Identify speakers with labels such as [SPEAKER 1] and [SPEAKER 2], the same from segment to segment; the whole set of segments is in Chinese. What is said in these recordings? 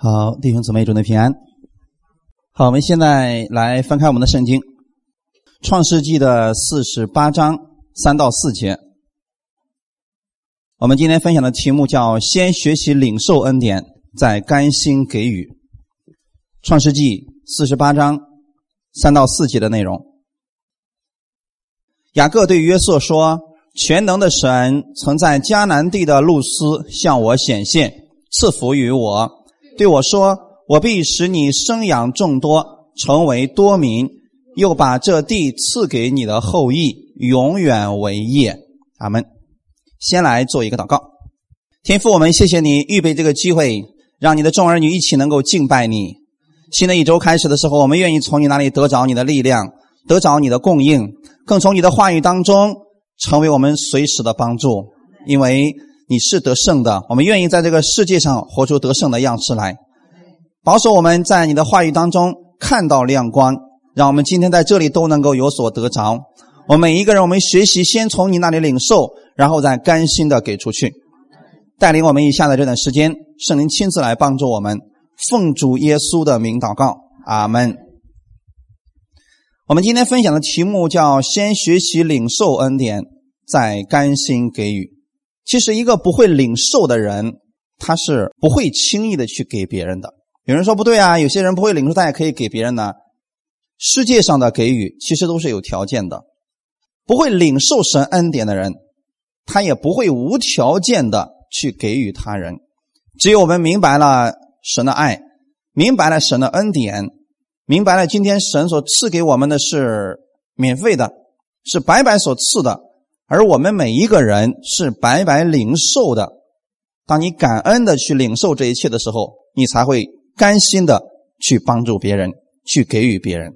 [SPEAKER 1] 好，弟兄姊妹，祝你平安。好，我们现在来翻开我们的圣经，《创世纪》的四十八章三到四节。我们今天分享的题目叫“先学习领受恩典，再甘心给予”。《创世纪》四十八章三到四节的内容。雅各对约瑟说：“全能的神曾在迦南地的路斯向我显现，赐福于我。”对我说：“我必使你生养众多，成为多民，又把这地赐给你的后裔，永远为业。”阿门。先来做一个祷告，天父，我们谢谢你预备这个机会，让你的众儿女一起能够敬拜你。新的一周开始的时候，我们愿意从你那里得着你的力量，得着你的供应，更从你的话语当中成为我们随时的帮助，因为。你是得胜的，我们愿意在这个世界上活出得胜的样式来，保守我们在你的话语当中看到亮光，让我们今天在这里都能够有所得着。我们每一个人，我们学习先从你那里领受，然后再甘心的给出去，带领我们以下的这段时间，圣灵亲自来帮助我们。奉主耶稣的名祷告，阿门。我们今天分享的题目叫“先学习领受恩典，再甘心给予”。其实，一个不会领受的人，他是不会轻易的去给别人的。有人说不对啊，有些人不会领受，他也可以给别人呢。世界上的给予其实都是有条件的。不会领受神恩典的人，他也不会无条件的去给予他人。只有我们明白了神的爱，明白了神的恩典，明白了今天神所赐给我们的是免费的，是白白所赐的。而我们每一个人是白白领受的。当你感恩的去领受这一切的时候，你才会甘心的去帮助别人，去给予别人。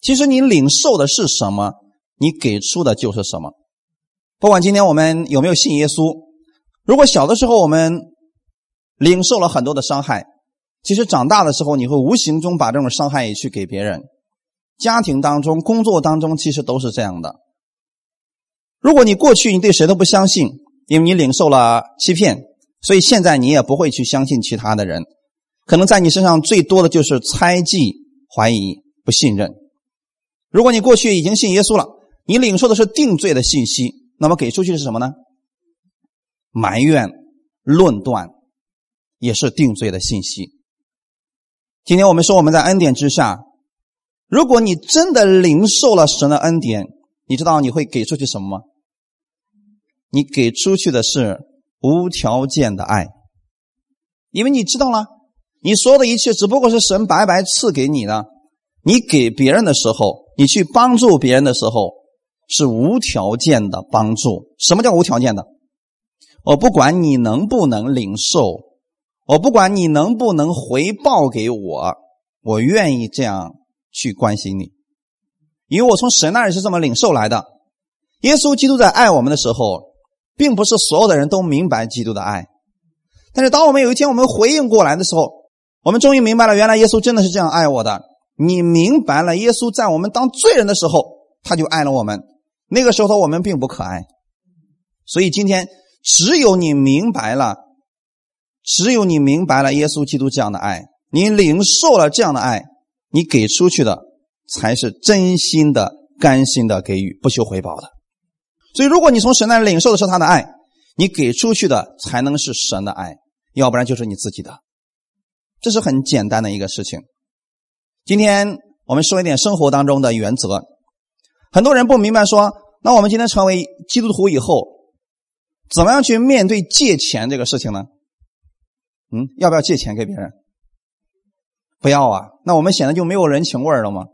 [SPEAKER 1] 其实你领受的是什么，你给出的就是什么。不管今天我们有没有信耶稣，如果小的时候我们领受了很多的伤害，其实长大的时候你会无形中把这种伤害也去给别人。家庭当中、工作当中，其实都是这样的。如果你过去你对谁都不相信，因为你领受了欺骗，所以现在你也不会去相信其他的人。可能在你身上最多的就是猜忌、怀疑、不信任。如果你过去已经信耶稣了，你领受的是定罪的信息，那么给出去的是什么呢？埋怨、论断，也是定罪的信息。今天我们说我们在恩典之下，如果你真的领受了神的恩典，你知道你会给出去什么吗？你给出去的是无条件的爱，因为你知道了，你说的一切只不过是神白白赐给你的。你给别人的时候，你去帮助别人的时候，是无条件的帮助。什么叫无条件的？我不管你能不能领受，我不管你能不能回报给我，我愿意这样去关心你，因为我从神那里是这么领受来的。耶稣基督在爱我们的时候。并不是所有的人都明白基督的爱，但是当我们有一天我们回应过来的时候，我们终于明白了，原来耶稣真的是这样爱我的。你明白了，耶稣在我们当罪人的时候，他就爱了我们。那个时候我们并不可爱，所以今天只有你明白了，只有你明白了耶稣基督这样的爱，你领受了这样的爱，你给出去的才是真心的、甘心的给予，不求回报的。所以，如果你从神那领受的是他的爱，你给出去的才能是神的爱，要不然就是你自己的。这是很简单的一个事情。今天我们说一点生活当中的原则。很多人不明白，说那我们今天成为基督徒以后，怎么样去面对借钱这个事情呢？嗯，要不要借钱给别人？不要啊，那我们显得就没有人情味了吗？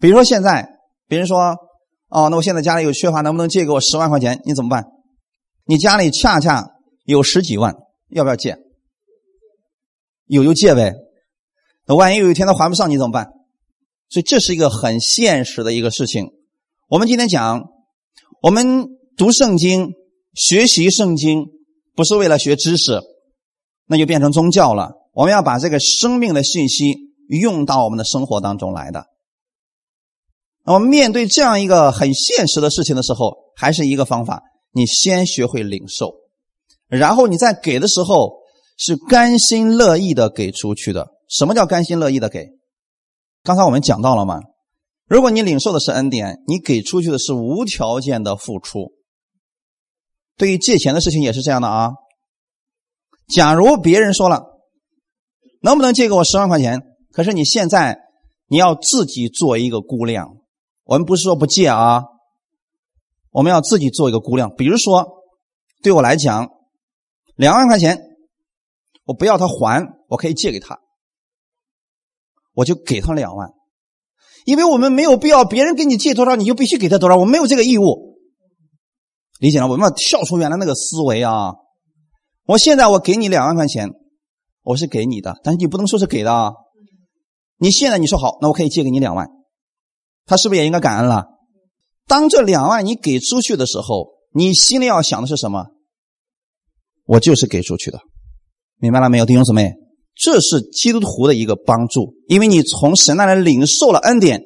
[SPEAKER 1] 比如说现在，别人说。哦，那我现在家里有缺乏，能不能借给我十万块钱？你怎么办？你家里恰恰有十几万，要不要借？有就借呗。那万一有一天他还不上，你怎么办？所以这是一个很现实的一个事情。我们今天讲，我们读圣经、学习圣经，不是为了学知识，那就变成宗教了。我们要把这个生命的信息用到我们的生活当中来的。那么，面对这样一个很现实的事情的时候，还是一个方法：你先学会领受，然后你在给的时候，是甘心乐意的给出去的。什么叫甘心乐意的给？刚才我们讲到了吗？如果你领受的是恩典，你给出去的是无条件的付出。对于借钱的事情也是这样的啊。假如别人说了，能不能借给我十万块钱？可是你现在你要自己做一个估量。我们不是说不借啊，我们要自己做一个估量。比如说，对我来讲，两万块钱，我不要他还，我可以借给他，我就给他两万，因为我们没有必要别人给你借多少你就必须给他多少，我没有这个义务。理解了？我们要跳出原来那个思维啊！我现在我给你两万块钱，我是给你的，但是你不能说是给的啊！你现在你说好，那我可以借给你两万。他是不是也应该感恩了？当这两万你给出去的时候，你心里要想的是什么？我就是给出去的，明白了没有，弟兄姊妹？这是基督徒的一个帮助，因为你从神那里领受了恩典。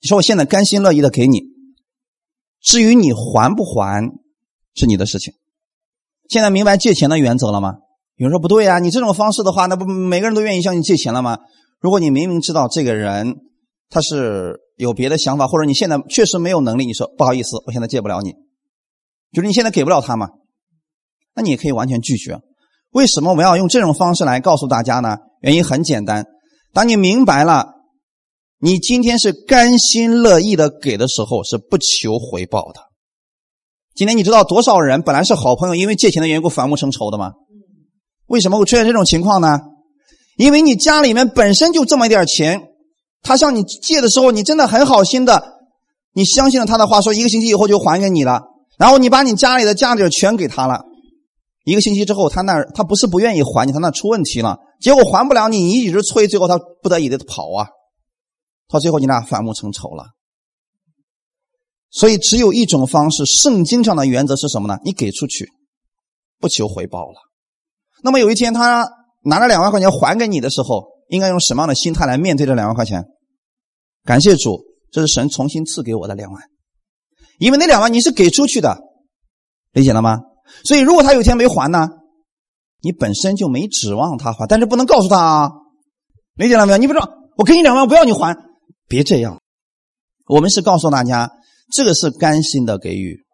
[SPEAKER 1] 你说我现在甘心乐意的给你，至于你还不还，是你的事情。现在明白借钱的原则了吗？有人说不对呀，你这种方式的话，那不每个人都愿意向你借钱了吗？如果你明明知道这个人他是。有别的想法，或者你现在确实没有能力，你说不好意思，我现在借不了你，就是你现在给不了他嘛，那你也可以完全拒绝。为什么我们要用这种方式来告诉大家呢？原因很简单，当你明白了，你今天是甘心乐意的给的时候，是不求回报的。今天你知道多少人本来是好朋友，因为借钱的缘故反目成仇的吗？为什么会出现这种情况呢？因为你家里面本身就这么一点钱。他向你借的时候，你真的很好心的，你相信了他的话，说一个星期以后就还给你了。然后你把你家里的家底全给他了，一个星期之后，他那他不是不愿意还你，他那出问题了，结果还不了你，你一直催，最后他不得已的跑啊，到最后你俩反目成仇了。所以只有一种方式，圣经上的原则是什么呢？你给出去，不求回报了。那么有一天他拿了两万块钱还给你的时候，应该用什么样的心态来面对这两万块钱？感谢主，这是神重新赐给我的两万，因为那两万你是给出去的，理解了吗？所以如果他有一天没还呢，你本身就没指望他还，但是不能告诉他啊，理解了没有？你不知道，我给你两万，不要你还，别这样。我们是告诉大家，这个是甘心的给予，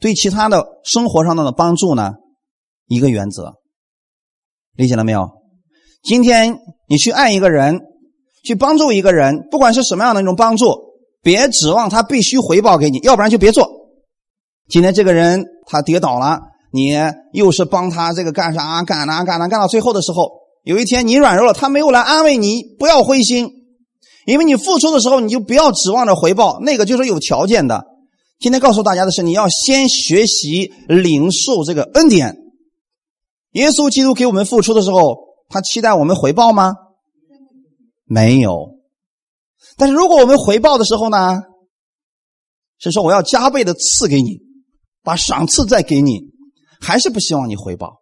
[SPEAKER 1] 对其他的生活上的帮助呢，一个原则，理解了没有？今天你去爱一个人。去帮助一个人，不管是什么样的一种帮助，别指望他必须回报给你，要不然就别做。今天这个人他跌倒了，你又是帮他这个干啥干哪干哪干到最后的时候，有一天你软弱了，他没有来安慰你，不要灰心，因为你付出的时候你就不要指望着回报，那个就是有条件的。今天告诉大家的是，你要先学习领受这个恩典。耶稣基督给我们付出的时候，他期待我们回报吗？没有，但是如果我们回报的时候呢，是说我要加倍的赐给你，把赏赐再给你，还是不希望你回报。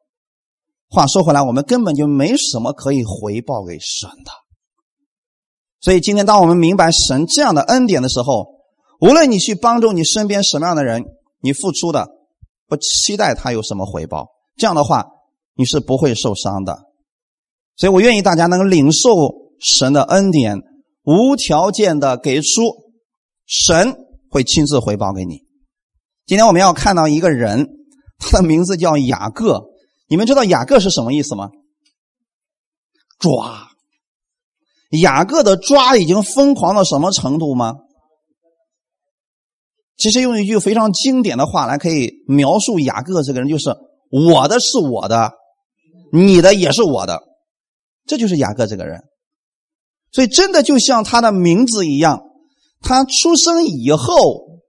[SPEAKER 1] 话说回来，我们根本就没什么可以回报给神的。所以今天，当我们明白神这样的恩典的时候，无论你去帮助你身边什么样的人，你付出的不期待他有什么回报，这样的话你是不会受伤的。所以我愿意大家能领受。神的恩典无条件的给出，神会亲自回报给你。今天我们要看到一个人，他的名字叫雅各。你们知道雅各是什么意思吗？抓。雅各的抓已经疯狂到什么程度吗？其实用一句非常经典的话来可以描述雅各这个人，就是我的是我的，你的也是我的，这就是雅各这个人。所以，真的就像他的名字一样，他出生以后，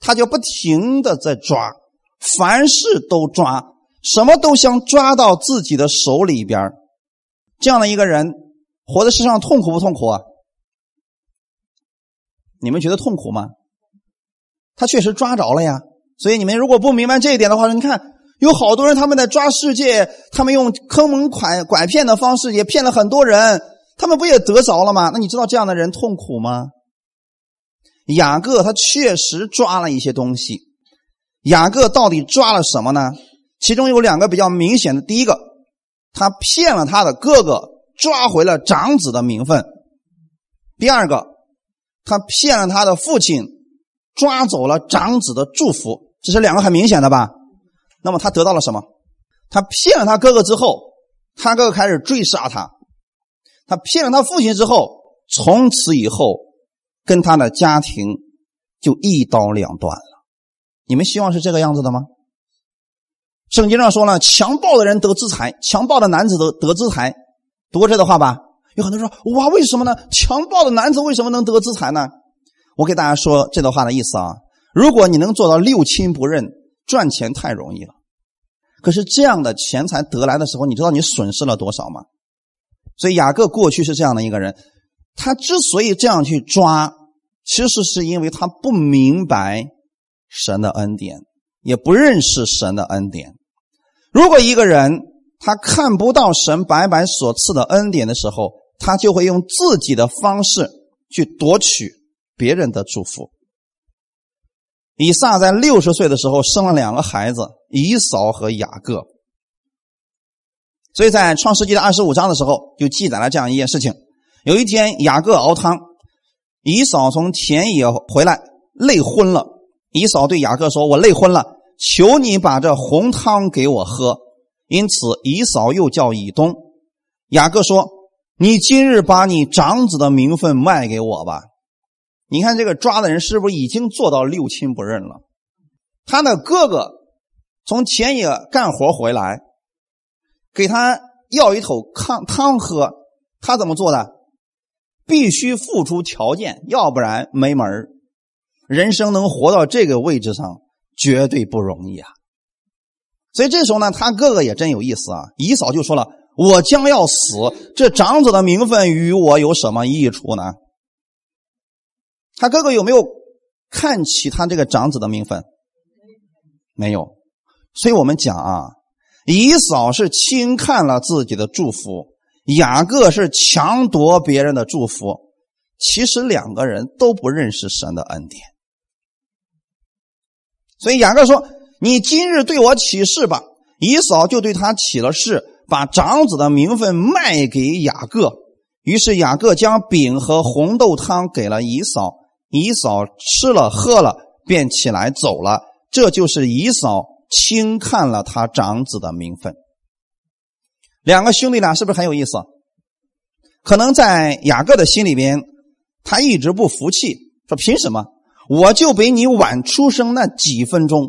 [SPEAKER 1] 他就不停的在抓，凡事都抓，什么都想抓到自己的手里边这样的一个人，活在世上痛苦不痛苦啊？你们觉得痛苦吗？他确实抓着了呀。所以，你们如果不明白这一点的话，你看，有好多人他们在抓世界，他们用坑蒙拐拐骗的方式，也骗了很多人。他们不也得着了吗？那你知道这样的人痛苦吗？雅各他确实抓了一些东西。雅各到底抓了什么呢？其中有两个比较明显的。第一个，他骗了他的哥哥，抓回了长子的名分；第二个，他骗了他的父亲，抓走了长子的祝福。这是两个很明显的吧？那么他得到了什么？他骗了他哥哥之后，他哥哥开始追杀他；他骗了他父亲之后，从此以后跟他的家庭就一刀两断了。你们希望是这个样子的吗？圣经上说了，强暴的人得资财，强暴的男子得得资财。读过这段话吧？有很多人说：“哇，为什么呢？强暴的男子为什么能得资财呢？”我给大家说这段话的意思啊。如果你能做到六亲不认，赚钱太容易了。可是这样的钱财得来的时候，你知道你损失了多少吗？所以雅各过去是这样的一个人，他之所以这样去抓，其实是因为他不明白神的恩典，也不认识神的恩典。如果一个人他看不到神白白所赐的恩典的时候，他就会用自己的方式去夺取别人的祝福。以撒在六十岁的时候生了两个孩子，以扫和雅各。所以在创世纪的二十五章的时候，就记载了这样一件事情：有一天，雅各熬汤，以扫从田野回来，累昏了。以扫对雅各说：“我累昏了，求你把这红汤给我喝。”因此，以扫又叫以东。雅各说：“你今日把你长子的名分卖给我吧。”你看这个抓的人是不是已经做到六亲不认了？他的哥哥从田野干活回来，给他要一口汤汤喝，他怎么做的？必须付出条件，要不然没门人生能活到这个位置上，绝对不容易啊！所以这时候呢，他哥哥也真有意思啊。姨嫂就说了：“我将要死，这长子的名分与我有什么益处呢？”他哥哥有没有看起他这个长子的名分？没有，所以我们讲啊，以嫂是轻看了自己的祝福，雅各是强夺别人的祝福。其实两个人都不认识神的恩典，所以雅各说：“你今日对我起誓吧。”以嫂就对他起了誓，把长子的名分卖给雅各。于是雅各将饼和红豆汤给了以嫂。以嫂吃了喝了，便起来走了。这就是以嫂轻看了他长子的名分。两个兄弟俩是不是很有意思？可能在雅各的心里边，他一直不服气，说：“凭什么我就比你晚出生那几分钟？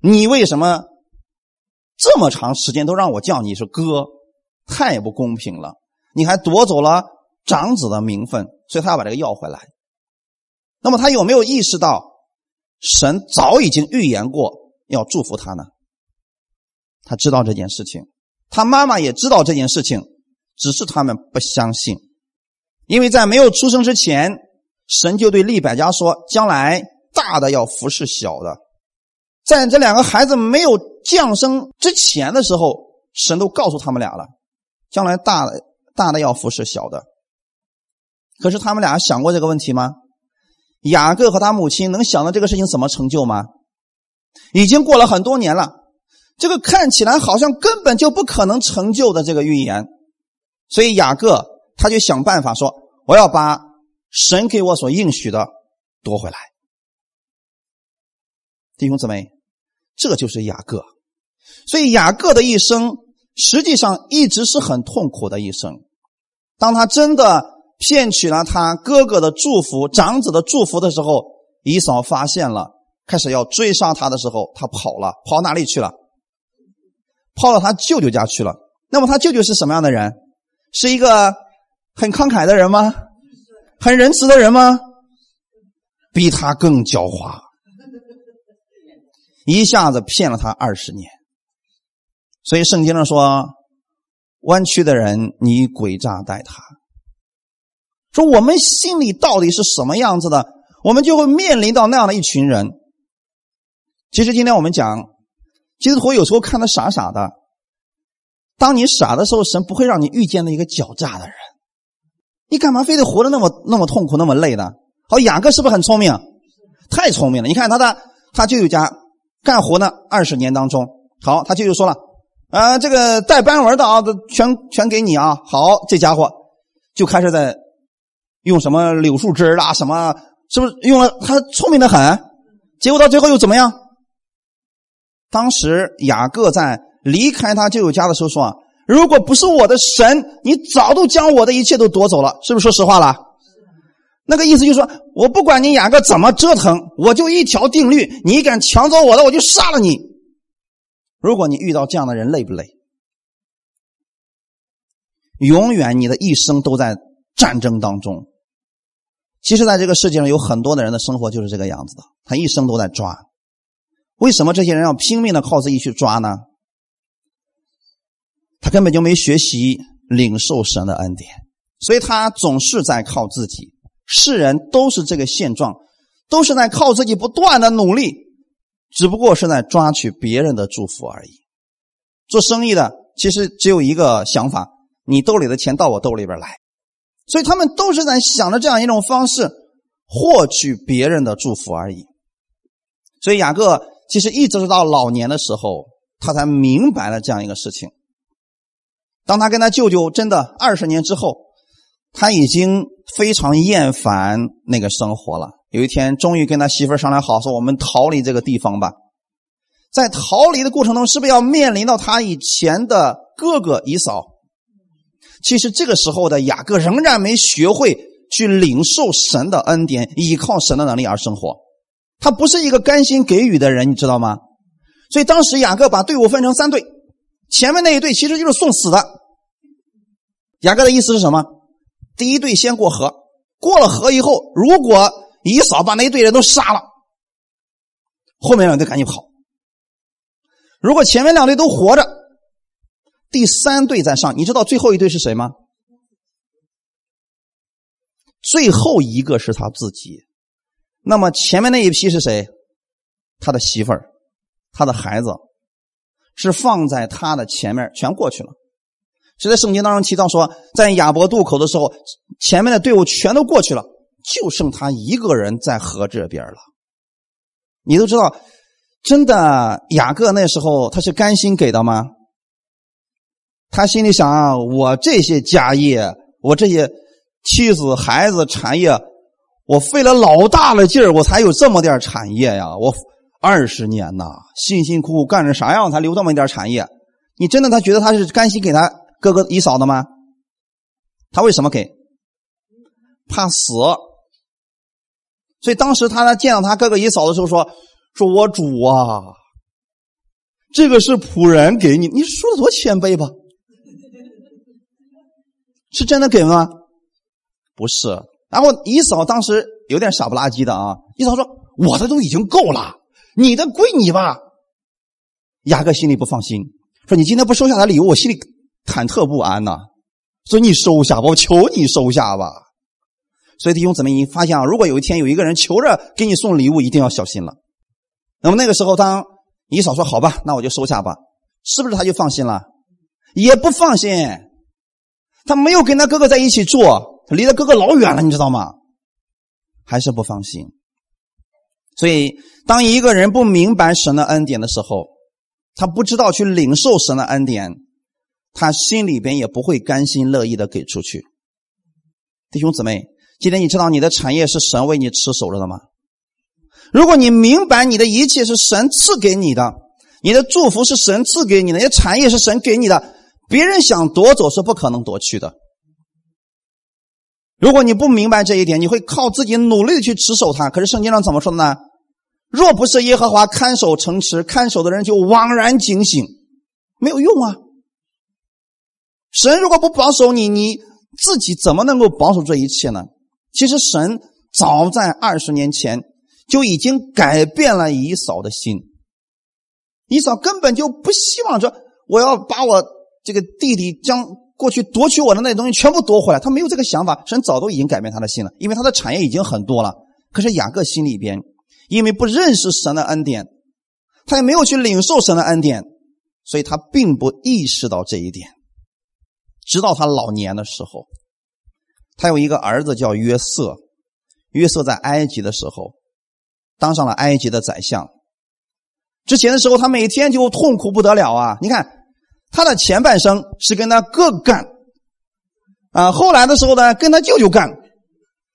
[SPEAKER 1] 你为什么这么长时间都让我叫你是哥？太不公平了！你还夺走了长子的名分，所以他要把这个要回来。”那么他有没有意识到，神早已经预言过要祝福他呢？他知道这件事情，他妈妈也知道这件事情，只是他们不相信，因为在没有出生之前，神就对利百加说：“将来大的要服侍小的。”在这两个孩子没有降生之前的时候，神都告诉他们俩了：“将来大的大的要服侍小的。”可是他们俩想过这个问题吗？雅各和他母亲能想到这个事情怎么成就吗？已经过了很多年了，这个看起来好像根本就不可能成就的这个预言，所以雅各他就想办法说：“我要把神给我所应许的夺回来。”弟兄姊妹，这就是雅各。所以雅各的一生实际上一直是很痛苦的一生。当他真的。骗取了他哥哥的祝福、长子的祝福的时候，以嫂发现了，开始要追杀他的时候，他跑了，跑哪里去了？跑到他舅舅家去了。那么他舅舅是什么样的人？是一个很慷慨的人吗？很仁慈的人吗？比他更狡猾，一下子骗了他二十年。所以圣经上说：“弯曲的人，你诡诈待他。”说我们心里到底是什么样子的，我们就会面临到那样的一群人。其实今天我们讲，基督徒有时候看他傻傻的。当你傻的时候，神不会让你遇见那一个狡诈的人。你干嘛非得活得那么那么痛苦、那么累呢？好，雅各是不是很聪明？太聪明了！你看他的他舅舅家干活呢，二十年当中，好，他舅舅说了，啊，这个带斑纹的啊，全全给你啊。好，这家伙就开始在用什么柳树枝啦，什么是不是用了？他聪明的很，结果到最后又怎么样？当时雅各在离开他舅舅家的时候说：“啊，如果不是我的神，你早都将我的一切都夺走了。”是不是说实话了？那个意思就是说，我不管你雅各怎么折腾，我就一条定律：你敢抢走我的，我就杀了你。如果你遇到这样的人，累不累？永远你的一生都在战争当中。其实，在这个世界上，有很多的人的生活就是这个样子的，他一生都在抓。为什么这些人要拼命的靠自己去抓呢？他根本就没学习领受神的恩典，所以他总是在靠自己。世人都是这个现状，都是在靠自己不断的努力，只不过是在抓取别人的祝福而已。做生意的其实只有一个想法：你兜里的钱到我兜里边来。所以他们都是在想着这样一种方式获取别人的祝福而已。所以雅各其实一直到老年的时候，他才明白了这样一个事情。当他跟他舅舅真的二十年之后，他已经。非常厌烦那个生活了。有一天，终于跟他媳妇商量好，说：“我们逃离这个地方吧。”在逃离的过程中，是不是要面临到他以前的哥哥姨嫂？其实这个时候的雅各仍然没学会去领受神的恩典，依靠神的能力而生活。他不是一个甘心给予的人，你知道吗？所以当时雅各把队伍分成三队，前面那一队其实就是送死的。雅各的意思是什么？第一队先过河，过了河以后，如果一扫把那一队人都杀了，后面两队赶紧跑。如果前面两队都活着，第三队再上。你知道最后一队是谁吗？最后一个是他自己。那么前面那一批是谁？他的媳妇儿，他的孩子，是放在他的前面，全过去了。就在圣经当中提到说，在亚伯渡口的时候，前面的队伍全都过去了，就剩他一个人在河这边了。你都知道，真的雅各那时候他是甘心给的吗？他心里想啊，我这些家业，我这些妻子、孩子、产业，我费了老大的劲儿，我才有这么点产业呀！我二十年呐，辛辛苦苦干成啥样才留这么一点产业？你真的他觉得他是甘心给他？哥哥姨嫂的吗？他为什么给？怕死。所以当时他在见到他哥哥姨嫂的时候说：“说我主啊，这个是仆人给你，你说的多谦卑吧？是真的给吗？不是。然后姨嫂当时有点傻不拉几的啊。姨嫂说：我的都已经够了，你的归你吧。雅各心里不放心，说你今天不收下他礼物，我心里。忐忑不安呐，所以你收下吧，我求你收下吧。所以弟兄姊妹，你发现啊，如果有一天有一个人求着给你送礼物，一定要小心了。那么那个时候，当姨嫂说好吧，那我就收下吧，是不是他就放心了？也不放心，他没有跟他哥哥在一起住，他离他哥哥老远了，你知道吗？还是不放心。所以，当一个人不明白神的恩典的时候，他不知道去领受神的恩典。他心里边也不会甘心乐意的给出去，弟兄姊妹，今天你知道你的产业是神为你持守着的吗？如果你明白你的一切是神赐给你的，你的祝福是神赐给你的，你的产业是神给你的，别人想夺走是不可能夺去的。如果你不明白这一点，你会靠自己努力的去持守它。可是圣经上怎么说的呢？若不是耶和华看守城池，看守的人就枉然警醒，没有用啊。神如果不保守你，你自己怎么能够保守这一切呢？其实神早在二十年前就已经改变了以嫂的心。姨嫂根本就不希望说我要把我这个弟弟将过去夺取我的那些东西全部夺回来，他没有这个想法。神早都已经改变他的心了，因为他的产业已经很多了。可是雅各心里边因为不认识神的恩典，他也没有去领受神的恩典，所以他并不意识到这一点。直到他老年的时候，他有一个儿子叫约瑟。约瑟在埃及的时候，当上了埃及的宰相。之前的时候，他每天就痛苦不得了啊！你看，他的前半生是跟他哥干，啊，后来的时候呢，跟他舅舅干，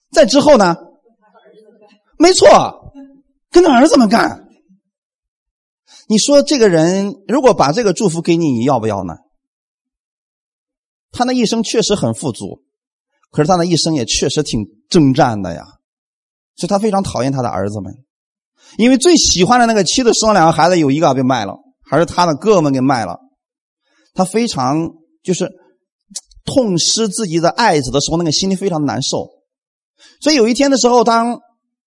[SPEAKER 1] 再之后呢，没错，跟他儿子们干。你说这个人如果把这个祝福给你，你要不要呢？他那一生确实很富足，可是他那一生也确实挺征战的呀，所以他非常讨厌他的儿子们，因为最喜欢的那个妻子生了两个孩子，有一个被卖了，还是他的哥哥们给卖了。他非常就是痛失自己的爱子的时候，那个心里非常难受。所以有一天的时候，当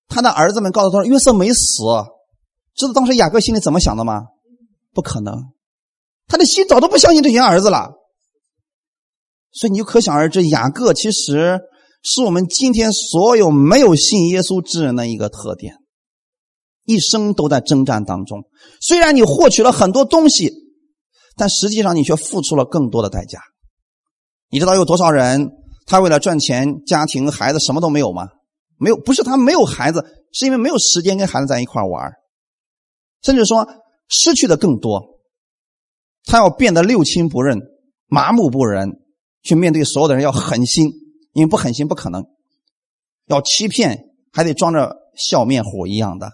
[SPEAKER 1] 他的儿子们告诉他说约瑟没死，知道当时雅各心里怎么想的吗？不可能，他的心早都不相信这些儿子了。所以你就可想而知，雅各其实是我们今天所有没有信耶稣之人的一个特点，一生都在征战当中。虽然你获取了很多东西。但实际上，你却付出了更多的代价。你知道有多少人，他为了赚钱、家庭、孩子什么都没有吗？没有，不是他没有孩子，是因为没有时间跟孩子在一块玩甚至说失去的更多。他要变得六亲不认、麻木不仁，去面对所有的人要狠心，因为不狠心不可能。要欺骗，还得装着笑面虎一样的，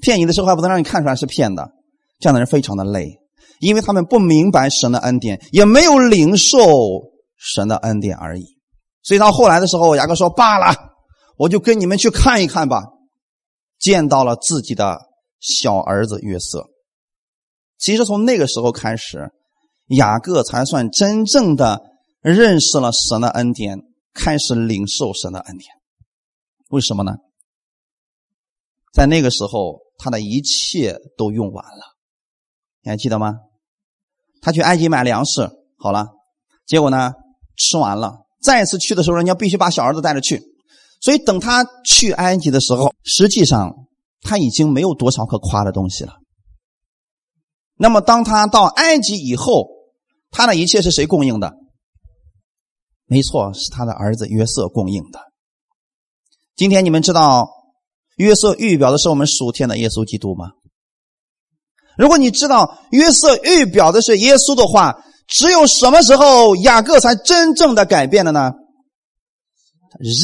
[SPEAKER 1] 骗你的时候还不能让你看出来是骗的，这样的人非常的累。因为他们不明白神的恩典，也没有领受神的恩典而已。所以到后来的时候，雅各说：“罢了，我就跟你们去看一看吧。”见到了自己的小儿子约瑟。其实从那个时候开始，雅各才算真正的认识了神的恩典，开始领受神的恩典。为什么呢？在那个时候，他的一切都用完了。你还记得吗？他去埃及买粮食，好了，结果呢，吃完了。再次去的时候，人家必须把小儿子带着去。所以等他去埃及的时候，实际上他已经没有多少可夸的东西了。那么当他到埃及以后，他的一切是谁供应的？没错，是他的儿子约瑟供应的。今天你们知道约瑟预表的是我们属天的耶稣基督吗？如果你知道约瑟预表的是耶稣的话，只有什么时候雅各才真正的改变了呢？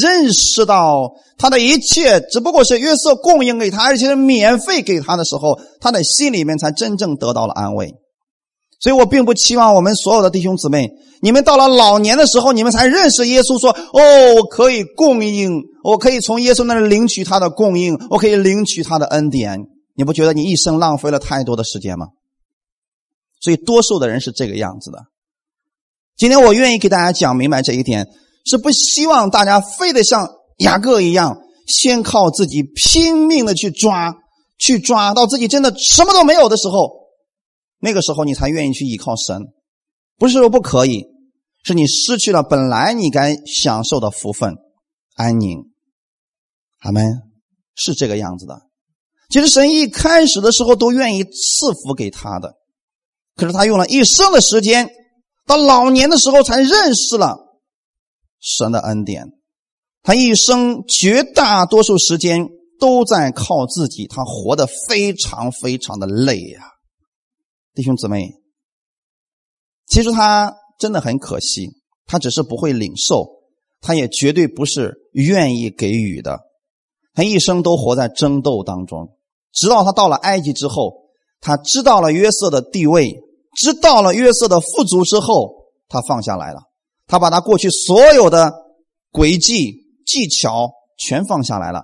[SPEAKER 1] 认识到他的一切只不过是约瑟供应给他，而且是免费给他的时候，他的心里面才真正得到了安慰。所以我并不期望我们所有的弟兄姊妹，你们到了老年的时候，你们才认识耶稣，说：“哦，我可以供应，我可以从耶稣那里领取他的供应，我可以领取他的恩典。”你不觉得你一生浪费了太多的时间吗？所以多数的人是这个样子的。今天我愿意给大家讲明白这一点，是不希望大家非得像雅各一样，先靠自己拼命的去抓，去抓到自己真的什么都没有的时候，那个时候你才愿意去依靠神。不是说不可以，是你失去了本来你该享受的福分、安宁。阿门，是这个样子的。其实神一开始的时候都愿意赐福给他的，可是他用了一生的时间，到老年的时候才认识了神的恩典。他一生绝大多数时间都在靠自己，他活得非常非常的累呀，弟兄姊妹。其实他真的很可惜，他只是不会领受，他也绝对不是愿意给予的，他一生都活在争斗当中。直到他到了埃及之后，他知道了约瑟的地位，知道了约瑟的富足之后，他放下来了。他把他过去所有的诡计技巧全放下来了，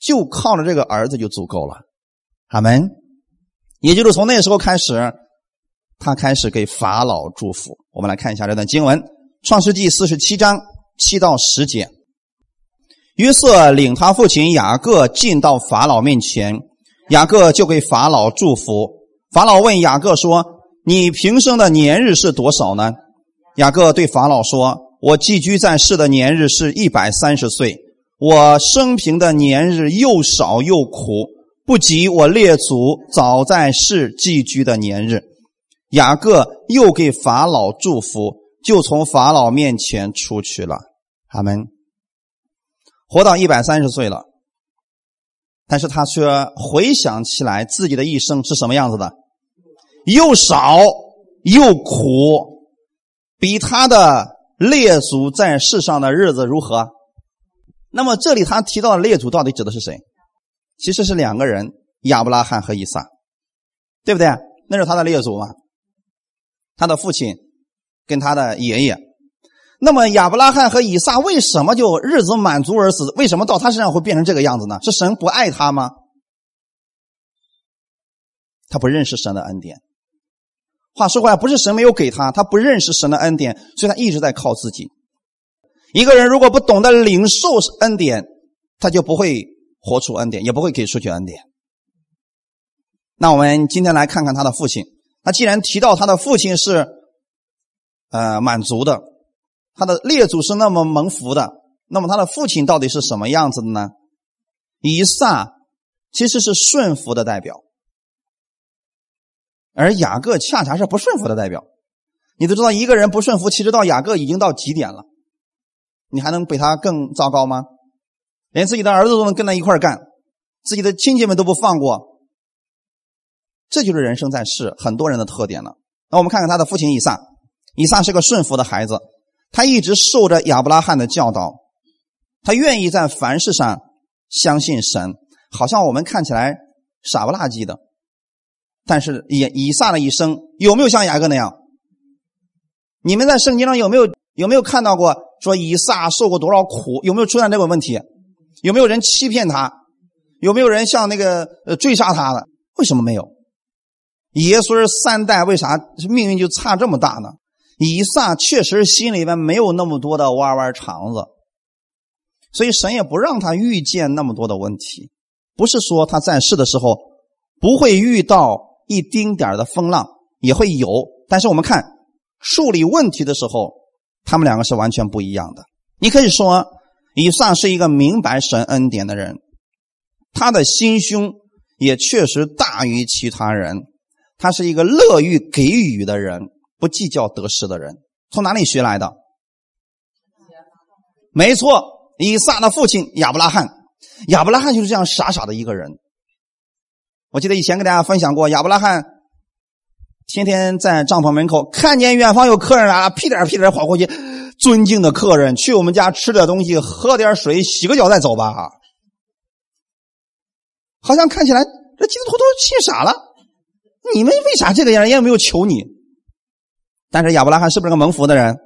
[SPEAKER 1] 就靠着这个儿子就足够了。阿门。也就是从那时候开始，他开始给法老祝福。我们来看一下这段经文，《创世纪四十七章七到十节。约瑟领他父亲雅各进到法老面前。雅各就给法老祝福。法老问雅各说：“你平生的年日是多少呢？”雅各对法老说：“我寄居在世的年日是一百三十岁。我生平的年日又少又苦，不及我列祖早在世寄居的年日。”雅各又给法老祝福，就从法老面前出去了。他们活到一百三十岁了。但是他却回想起来自己的一生是什么样子的，又少又苦，比他的列祖在世上的日子如何？那么这里他提到的列祖到底指的是谁？其实是两个人，亚伯拉罕和以撒，对不对？那是他的列祖嘛？他的父亲跟他的爷爷。那么亚伯拉罕和以撒为什么就日子满足而死？为什么到他身上会变成这个样子呢？是神不爱他吗？他不认识神的恩典。话说回来，不是神没有给他，他不认识神的恩典，所以他一直在靠自己。一个人如果不懂得领受恩典，他就不会活出恩典，也不会给出去恩典。那我们今天来看看他的父亲。他既然提到他的父亲是呃满足的，他的列祖是那么蒙福的，那么他的父亲到底是什么样子的呢？以撒其实是顺服的代表。而雅各恰恰是不顺服的代表，你都知道，一个人不顺服，其实到雅各已经到极点了，你还能比他更糟糕吗？连自己的儿子都能跟他一块干，自己的亲戚们都不放过，这就是人生在世很多人的特点了。那我们看看他的父亲以撒，以撒是个顺服的孩子，他一直受着亚伯拉罕的教导，他愿意在凡事上相信神，好像我们看起来傻不拉几的。但是以以撒的一生有没有像雅各那样？你们在圣经上有没有有没有看到过说以撒受过多少苦？有没有出现这个问题？有没有人欺骗他？有没有人像那个呃追杀他的？为什么没有？爷孙三代为啥命运就差这么大呢？以撒确实心里边没有那么多的弯弯肠子，所以神也不让他遇见那么多的问题。不是说他在世的时候不会遇到。一丁点的风浪也会有，但是我们看处理问题的时候，他们两个是完全不一样的。你可以说，以撒是一个明白神恩典的人，他的心胸也确实大于其他人。他是一个乐于给予的人，不计较得失的人。从哪里学来的？没错，以撒的父亲亚伯拉罕，亚伯拉罕就是这样傻傻的一个人。我记得以前跟大家分享过，亚伯拉罕天天在帐篷门口看见远方有客人来了，屁颠屁颠跑过去，尊敬的客人，去我们家吃点东西，喝点水，洗个脚再走吧。好像看起来这基督徒都气傻了，你们为啥这个样？人家没有求你。但是亚伯拉罕是不是个蒙福的人？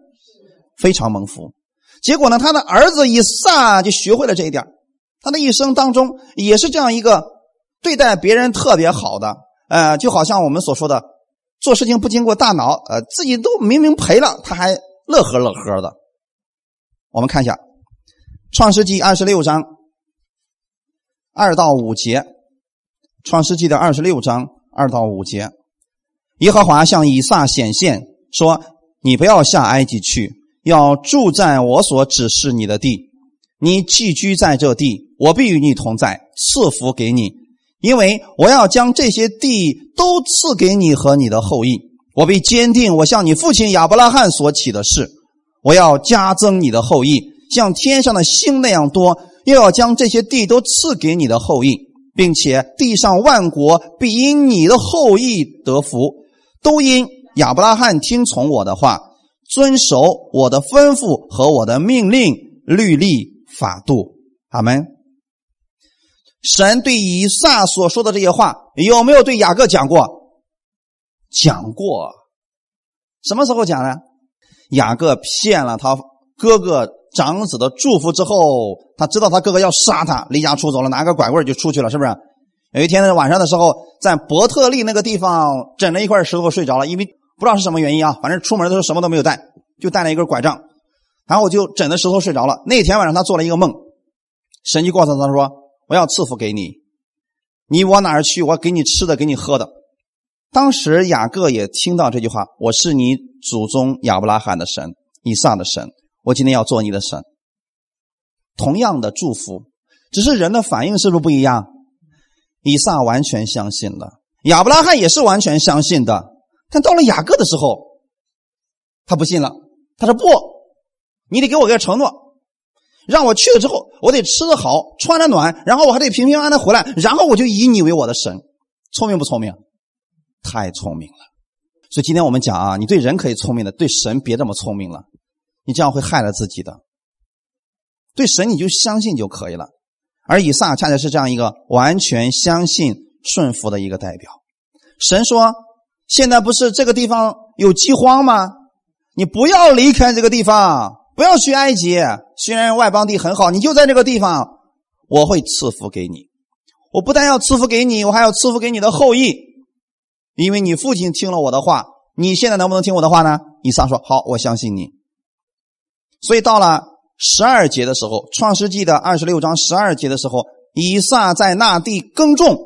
[SPEAKER 1] 非常蒙福。结果呢，他的儿子以撒就学会了这一点，他的一生当中也是这样一个。对待别人特别好的，呃，就好像我们所说的，做事情不经过大脑，呃，自己都明明赔了，他还乐呵乐呵的。我们看一下《创世纪》二十六章二到五节，《创世纪》的二十六章二到五节，耶和华向以撒显现说：“你不要下埃及去，要住在我所指示你的地。你寄居在这地，我必与你同在，赐福给你。”因为我要将这些地都赐给你和你的后裔，我必坚定我向你父亲亚伯拉罕所起的事，我要加增你的后裔，像天上的星那样多，又要将这些地都赐给你的后裔，并且地上万国必因你的后裔得福，都因亚伯拉罕听从我的话，遵守我的吩咐和我的命令、律例、法度。阿门。神对以撒所说的这些话，有没有对雅各讲过？讲过。什么时候讲呢？雅各骗了他哥哥长子的祝福之后，他知道他哥哥要杀他，离家出走了，拿个拐棍就出去了，是不是？有一天晚上的时候，在伯特利那个地方枕了一块石头睡着了，因为不知道是什么原因啊，反正出门的时候什么都没有带，就带了一根拐杖，然后我就枕着石头睡着了。那天晚上他做了一个梦，神就告诉他说。我要赐福给你，你往哪儿去？我给你吃的，给你喝的。当时雅各也听到这句话：“我是你祖宗亚伯拉罕的神，以撒的神。我今天要做你的神。”同样的祝福，只是人的反应是不是不一样？以撒完全相信了，亚伯拉罕也是完全相信的。但到了雅各的时候，他不信了。他说：“不，你得给我个承诺。”让我去了之后，我得吃得好，穿的暖，然后我还得平平安安的回来，然后我就以你为我的神。聪明不聪明？太聪明了。所以今天我们讲啊，你对人可以聪明的，对神别这么聪明了，你这样会害了自己的。对神你就相信就可以了。而以撒恰恰是这样一个完全相信顺服的一个代表。神说：“现在不是这个地方有饥荒吗？你不要离开这个地方，不要去埃及。虽然外邦地很好，你就在这个地方，我会赐福给你。我不但要赐福给你，我还要赐福给你的后裔。因为你父亲听了我的话，你现在能不能听我的话呢？”以撒说：“好，我相信你。”所以到了。十二节的时候，《创世纪》的二十六章十二节的时候，以撒在那地耕种，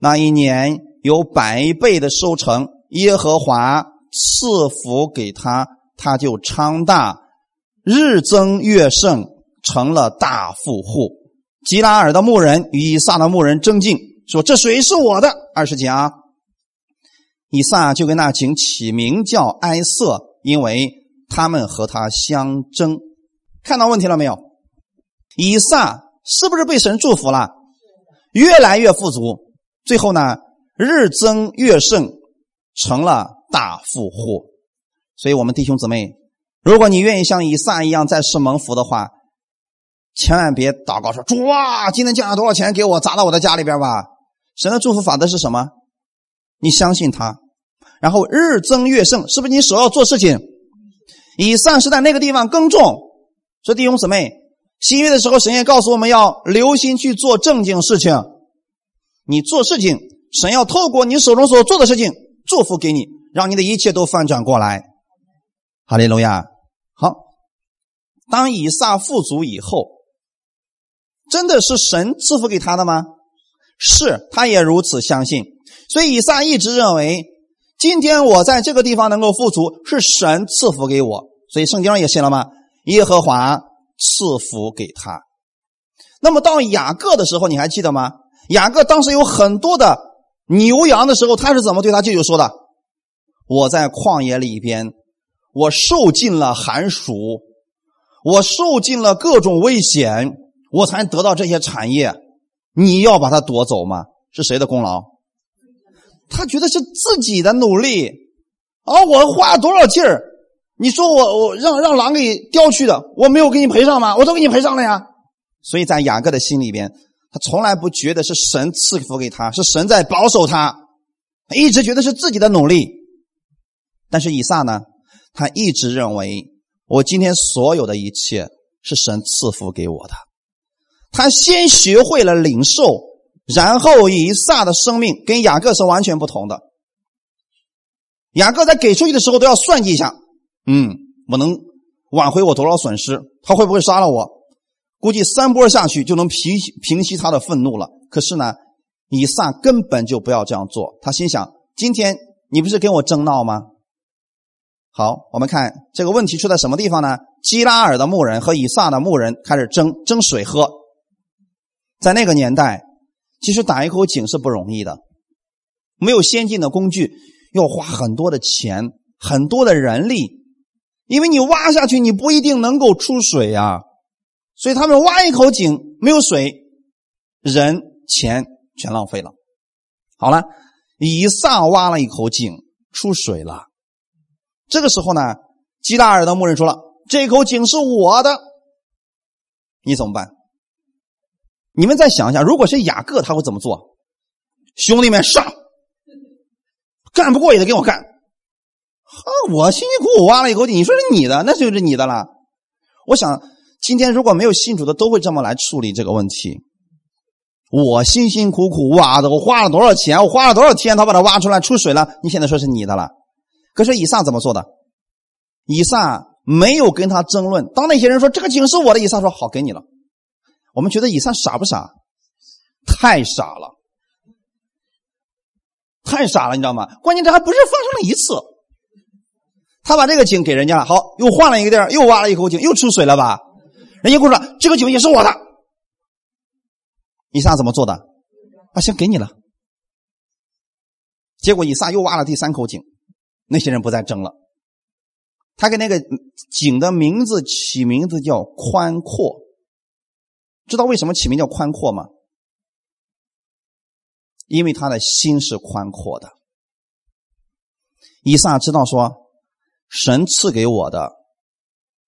[SPEAKER 1] 那一年有百倍的收成，耶和华赐福给他，他就昌大，日增月盛，成了大富户。吉拉尔的牧人与以撒的牧人争竞，说：“这水是我的。”二十节啊，以撒就跟那井起名叫埃瑟，因为他们和他相争。看到问题了没有？以撒是不是被神祝福了？越来越富足，最后呢，日增月盛，成了大富户。所以，我们弟兄姊妹，如果你愿意像以撒一样在世蒙福的话，千万别祷告说：“主啊，今天降下多少钱给我砸到我的家里边吧？”神的祝福法则是什么？你相信他，然后日增月盛，是不是你首要做事情？以撒是在那个地方耕种。说弟兄姊妹，新约的时候，神也告诉我们要留心去做正经事情。你做事情，神要透过你手中所做的事情祝福给你，让你的一切都翻转过来。哈利路亚。好，当以撒富足以后，真的是神赐福给他的吗？是，他也如此相信。所以以撒一直认为，今天我在这个地方能够富足，是神赐福给我。所以圣经上也写了吗？耶和华赐福给他。那么到雅各的时候，你还记得吗？雅各当时有很多的牛羊的时候，他是怎么对他舅舅说的？我在旷野里边，我受尽了寒暑，我受尽了各种危险，我才得到这些产业。你要把它夺走吗？是谁的功劳？他觉得是自己的努力啊！我花了多少劲儿？你说我我让让狼给叼去的，我没有给你赔上吗？我都给你赔上了呀。所以在雅各的心里边，他从来不觉得是神赐福给他，是神在保守他，他一直觉得是自己的努力。但是以撒呢，他一直认为我今天所有的一切是神赐福给我的。他先学会了领受，然后以撒的生命跟雅各是完全不同的。雅各在给出去的时候都要算计一下。嗯，我能挽回我多少损失？他会不会杀了我？估计三波下去就能平平息他的愤怒了。可是呢，以撒根本就不要这样做。他心想：今天你不是跟我争闹吗？好，我们看这个问题出在什么地方呢？基拉尔的牧人和以撒的牧人开始争争水喝。在那个年代，其实打一口井是不容易的，没有先进的工具，要花很多的钱，很多的人力。因为你挖下去，你不一定能够出水呀，所以他们挖一口井没有水，人钱全浪费了。好了，以撒挖了一口井，出水了。这个时候呢，基拉尔的牧人说了：“这口井是我的，你怎么办？”你们再想一下，如果是雅各，他会怎么做？兄弟们上，干不过也得跟我干。啊！我辛辛苦苦挖了一口井，你说是你的，那就是你的了。我想今天如果没有信主的，都会这么来处理这个问题。我辛辛苦苦挖的，我花了多少钱？我花了多少天？他把它挖出来出水了，你现在说是你的了。可是以撒怎么做的？以撒没有跟他争论。当那些人说这个井是我的，以撒说好，给你了。我们觉得以撒傻不傻？太傻了，太傻了，你知道吗？关键这还不是发生了一次。他把这个井给人家了，好，又换了一个地儿，又挖了一口井，又出水了吧？人家跟我说这个井也是我的，以撒怎么做的？啊，先，给你了。结果以撒又挖了第三口井，那些人不再争了。他给那个井的名字起名字叫宽阔，知道为什么起名叫宽阔吗？因为他的心是宽阔的。以撒知道说，神赐给我的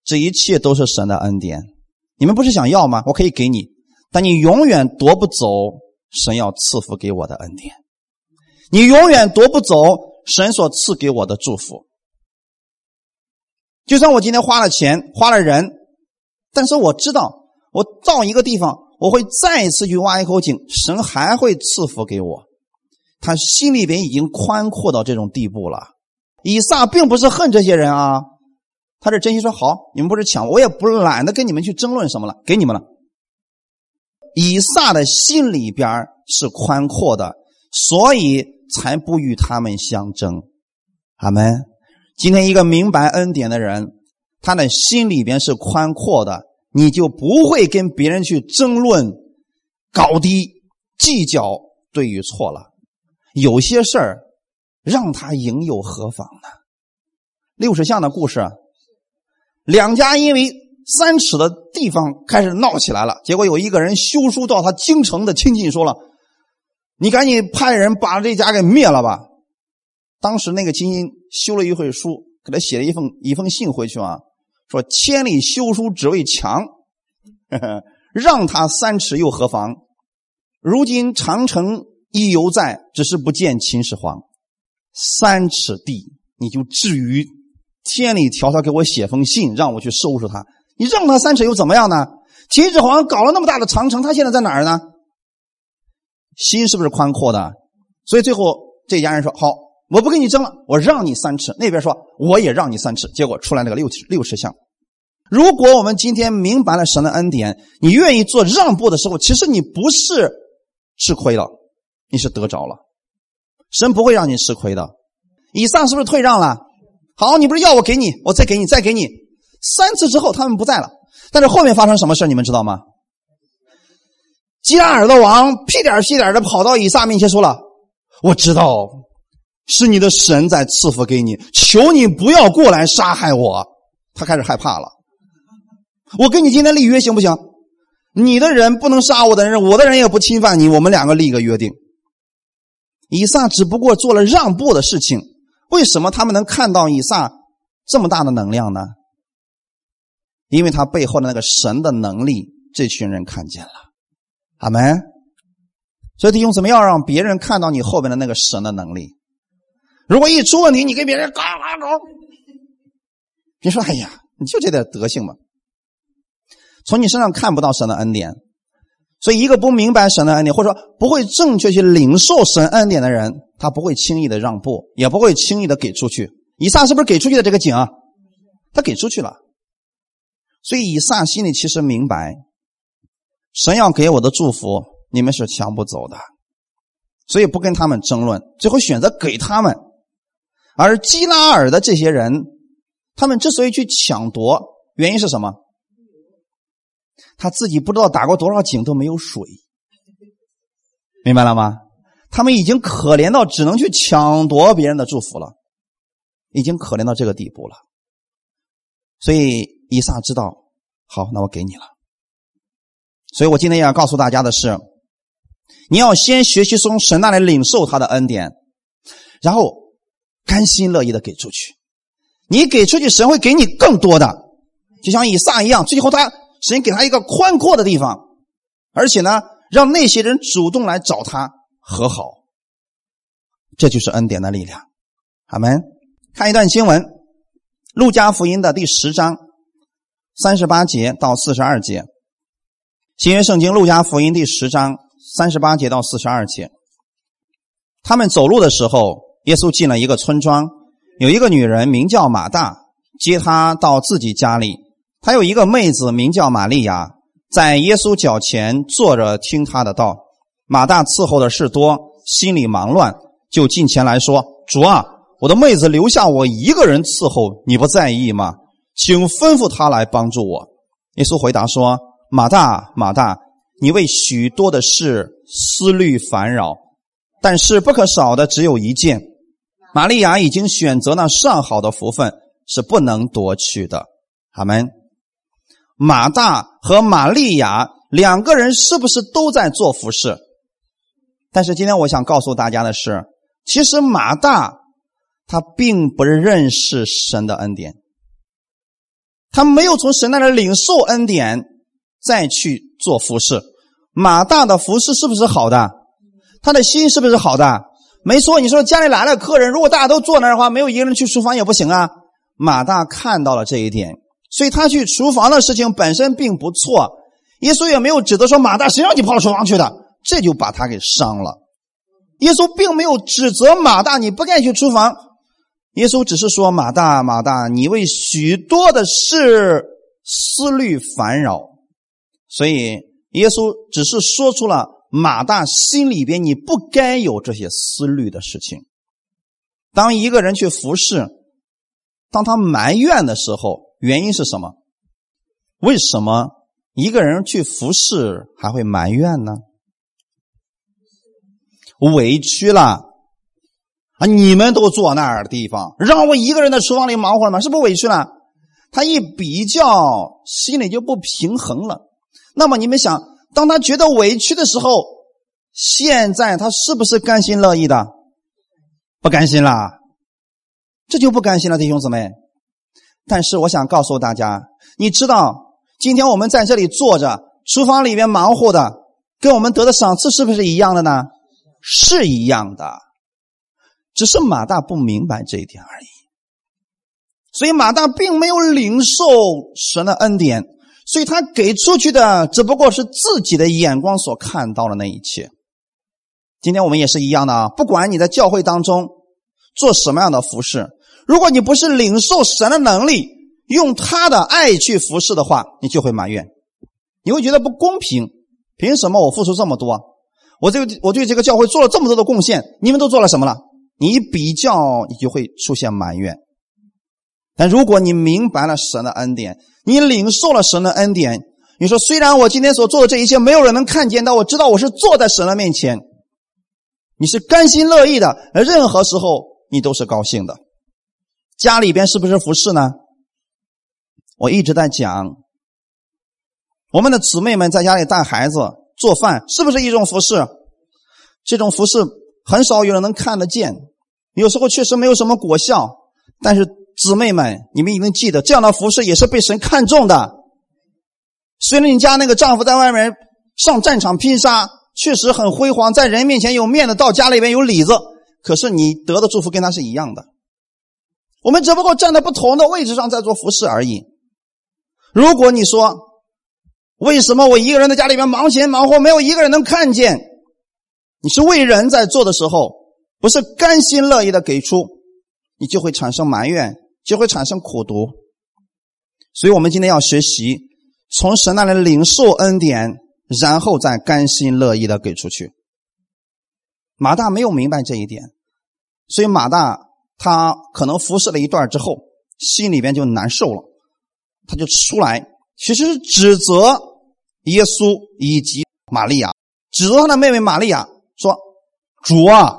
[SPEAKER 1] 这一切都是神的恩典。你们不是想要吗？我可以给你，但你永远夺不走神要赐福给我的恩典，你永远夺不走神所赐给我的祝福。就算我今天花了钱，花了人，但是我知道，我到一个地方，我会再一次去挖一口井，神还会赐福给我。他心里边已经宽阔到这种地步了。以撒并不是恨这些人啊，他是真心说：“好，你们不是抢，我也不懒得跟你们去争论什么了，给你们了。”以撒的心里边是宽阔的，所以才不与他们相争。阿门。今天一个明白恩典的人，他的心里边是宽阔的，你就不会跟别人去争论、高低、计较对与错了。有些事儿让他赢又何妨呢？六十巷的故事，两家因为三尺的地方开始闹起来了，结果有一个人修书到他京城的亲戚说了：“你赶紧派人把这家给灭了吧。”当时那个亲戚修了一会书，给他写了一封一封信回去啊，说千里修书只为强，让他三尺又何妨？如今长城亦犹在，只是不见秦始皇。三尺地，你就至于千里迢迢给我写封信，让我去收拾他？你让他三尺又怎么样呢？秦始皇搞了那么大的长城，他现在在哪儿呢？心是不是宽阔的？所以最后这家人说好。我不跟你争了，我让你三尺。那边说我也让你三尺，结果出来那个六尺六尺项。如果我们今天明白了神的恩典，你愿意做让步的时候，其实你不是吃亏了，你是得着了。神不会让你吃亏的。以撒是不是退让了？好，你不是要我给你，我再给你，再给你三次之后，他们不在了。但是后面发生什么事你们知道吗？基拉尔的王屁颠屁颠的跑到以撒面前说了：“我知道。”是你的神在赐福给你，求你不要过来杀害我。他开始害怕了。我跟你今天立约行不行？你的人不能杀我的人，我的人也不侵犯你，我们两个立一个约定。以撒只不过做了让步的事情，为什么他们能看到以撒这么大的能量呢？因为他背后的那个神的能力，这群人看见了。阿门。所以弟兄姊妹要让别人看到你后边的那个神的能力。如果一出问题，你跟别人嘎嘎嘎，别说哎呀，你就这点德行吧，从你身上看不到神的恩典，所以一个不明白神的恩典，或者说不会正确去领受神恩典的人，他不会轻易的让步，也不会轻易的给出去。以撒是不是给出去的这个井啊？他给出去了，所以以撒心里其实明白，神要给我的祝福，你们是抢不走的，所以不跟他们争论，最后选择给他们。而基拉尔的这些人，他们之所以去抢夺，原因是什么？他自己不知道打过多少井都没有水，明白了吗？他们已经可怜到只能去抢夺别人的祝福了，已经可怜到这个地步了。所以以撒知道，好，那我给你了。所以我今天要告诉大家的是，你要先学习从神那里领受他的恩典，然后。甘心乐意的给出去，你给出去，神会给你更多的，就像以撒一样。最后，他神给他一个宽阔的地方，而且呢，让那些人主动来找他和好。这就是恩典的力量。阿门。看一段经文，《路加福音》的第十章三十八节到四十二节，《新约圣经》路加福音第十章三十八节到四十二节。他们走路的时候。耶稣进了一个村庄，有一个女人名叫马大，接他到自己家里。还有一个妹子名叫玛利亚，在耶稣脚前坐着听他的道。马大伺候的事多，心里忙乱，就近前来说：“主啊，我的妹子留下我一个人伺候，你不在意吗？请吩咐她来帮助我。”耶稣回答说：“马大，马大，你为许多的事思虑烦扰，但是不可少的只有一件。”玛利亚已经选择那上好的福分，是不能夺去的。阿门。马大和玛利亚两个人是不是都在做服饰？但是今天我想告诉大家的是，其实马大他并不认识神的恩典，他没有从神那里领受恩典，再去做服侍。马大的服侍是不是好的？他的心是不是好的？没错。你说家里来了客人，如果大家都坐那儿的话，没有一个人去厨房也不行啊。马大看到了这一点，所以他去厨房的事情本身并不错。耶稣也没有指责说马大谁让你跑到厨房去的，这就把他给伤了。耶稣并没有指责马大你不该去厨房。耶稣只是说：“马大，马大，你为许多的事思虑烦扰。”所以，耶稣只是说出了马大心里边你不该有这些思虑的事情。当一个人去服侍，当他埋怨的时候，原因是什么？为什么一个人去服侍还会埋怨呢？委屈了。啊！你们都坐那儿的地方，让我一个人在厨房里忙活了吗？是不是委屈了？他一比较，心里就不平衡了。那么你们想，当他觉得委屈的时候，现在他是不是甘心乐意的？不甘心啦，这就不甘心了，弟兄姊妹。但是我想告诉大家，你知道，今天我们在这里坐着，厨房里面忙活的，跟我们得的赏赐是不是一样的呢？是一样的。只是马大不明白这一点而已，所以马大并没有领受神的恩典，所以他给出去的只不过是自己的眼光所看到的那一切。今天我们也是一样的啊，不管你在教会当中做什么样的服饰，如果你不是领受神的能力，用他的爱去服侍的话，你就会埋怨，你会觉得不公平。凭什么我付出这么多，我这个我对这个教会做了这么多的贡献，你们都做了什么了？你比较，你就会出现埋怨。但如果你明白了神的恩典，你领受了神的恩典，你说虽然我今天所做的这一切没有人能看见，但我知道我是坐在神的面前，你是甘心乐意的，任何时候你都是高兴的。家里边是不是服侍呢？我一直在讲，我们的姊妹们在家里带孩子、做饭，是不是一种服侍？这种服侍。很少有人能看得见，有时候确实没有什么果效。但是姊妹们，你们一定记得，这样的服饰也是被神看重的。虽然你家那个丈夫在外面上战场拼杀，确实很辉煌，在人面前有面子，到家里边有里子，可是你得的祝福跟他是一样的。我们只不过站在不同的位置上在做服饰而已。如果你说，为什么我一个人在家里面忙前忙后，没有一个人能看见？你是为人在做的时候，不是甘心乐意的给出，你就会产生埋怨，就会产生苦读。所以，我们今天要学习从神那里领受恩典，然后再甘心乐意的给出去。马大没有明白这一点，所以马大他可能服侍了一段之后，心里边就难受了，他就出来，其实指责耶稣以及玛利亚，指责他的妹妹玛利亚。说：“主啊，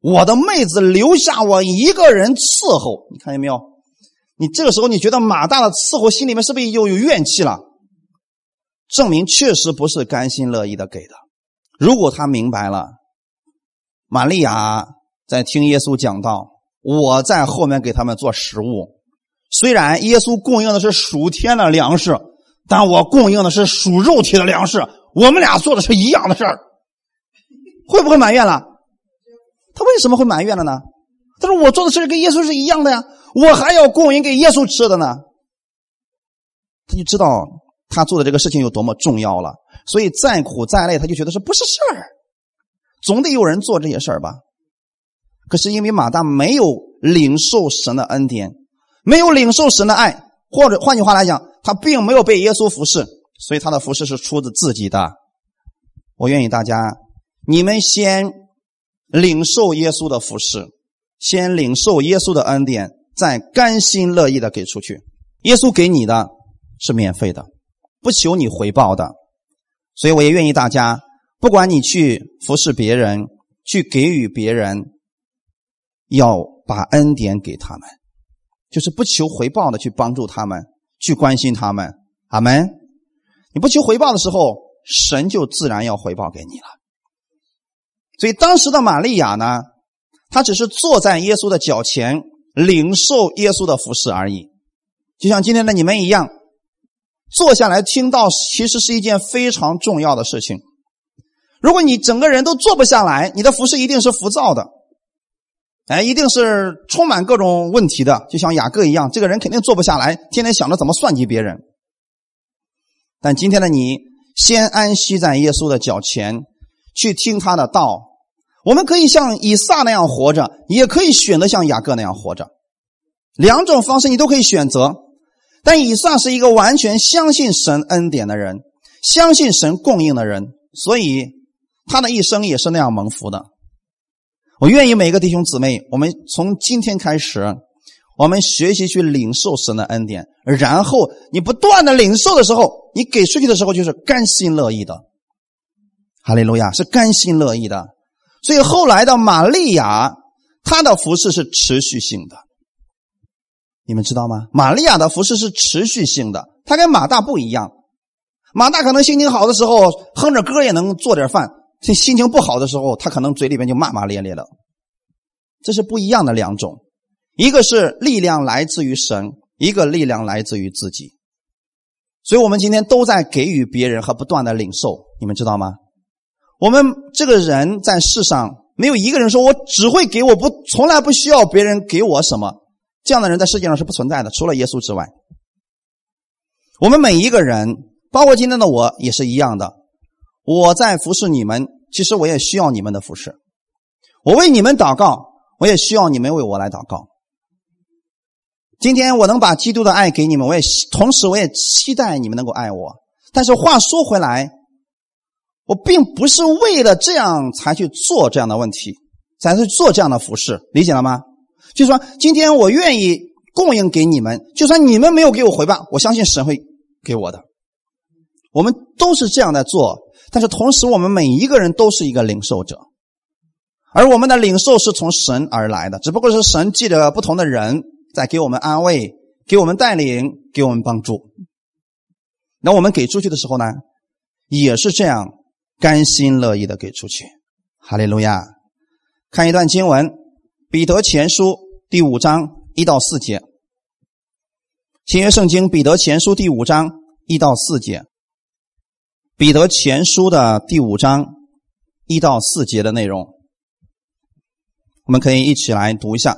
[SPEAKER 1] 我的妹子留下我一个人伺候，你看见没有？你这个时候你觉得马大的伺候心里面是不是又有怨气了？证明确实不是甘心乐意的给的。如果他明白了，玛利亚在听耶稣讲道，我在后面给他们做食物。虽然耶稣供应的是属天的粮食，但我供应的是属肉体的粮食，我们俩做的是一样的事儿。”会不会埋怨了？他为什么会埋怨了呢？他说：“我做的事跟耶稣是一样的呀，我还要供应给耶稣吃的呢。”他就知道他做的这个事情有多么重要了，所以再苦再累，他就觉得是不是事儿，总得有人做这些事儿吧。可是因为马大没有领受神的恩典，没有领受神的爱，或者换句话来讲，他并没有被耶稣服侍，所以他的服侍是出自自己的。我愿意大家。你们先领受耶稣的服侍，先领受耶稣的恩典，再甘心乐意的给出去。耶稣给你的是免费的，不求你回报的。所以我也愿意大家，不管你去服侍别人，去给予别人，要把恩典给他们，就是不求回报的去帮助他们，去关心他们。阿门。你不求回报的时候，神就自然要回报给你了。所以当时的玛利亚呢，他只是坐在耶稣的脚前，领受耶稣的服侍而已。就像今天的你们一样，坐下来听到，其实是一件非常重要的事情。如果你整个人都坐不下来，你的服饰一定是浮躁的，哎，一定是充满各种问题的。就像雅各一样，这个人肯定坐不下来，天天想着怎么算计别人。但今天的你，先安息在耶稣的脚前，去听他的道。我们可以像以撒那样活着，也可以选择像雅各那样活着。两种方式你都可以选择。但以撒是一个完全相信神恩典的人，相信神供应的人，所以。他的一生也是那样蒙福的。我愿意每个弟兄姊妹，我们从今天开始，我们学习去领受神的恩典，然后你不断的领受的时候，你给出去的时候就是甘心乐意的。哈利路亚，是甘心乐意的。所以后来的玛利亚，她的服饰是持续性的。你们知道吗？玛利亚的服饰是持续性的，她跟马大不一样。马大可能心情好的时候，哼着歌也能做点饭。这心情不好的时候，他可能嘴里边就骂骂咧咧的，这是不一样的两种。一个是力量来自于神，一个力量来自于自己。所以，我们今天都在给予别人和不断的领受，你们知道吗？我们这个人在世上没有一个人说我只会给我不从来不需要别人给我什么，这样的人在世界上是不存在的，除了耶稣之外。我们每一个人，包括今天的我，也是一样的。我在服侍你们，其实我也需要你们的服侍。我为你们祷告，我也需要你们为我来祷告。今天我能把基督的爱给你们，我也同时我也期待你们能够爱我。但是话说回来，我并不是为了这样才去做这样的问题，才去做这样的服侍，理解了吗？就是说，今天我愿意供应给你们，就算你们没有给我回报，我相信神会给我的。我们都是这样在做。但是同时，我们每一个人都是一个领受者，而我们的领受是从神而来的，只不过是神记着不同的人在给我们安慰、给我们带领、给我们帮助。那我们给出去的时候呢，也是这样甘心乐意的给出去。哈利路亚！看一段经文，《彼得前书》第五章一到四节，《新约圣经》《彼得前书》第五章一到四节。彼得前书的第五章一到四节的内容，我们可以一起来读一下。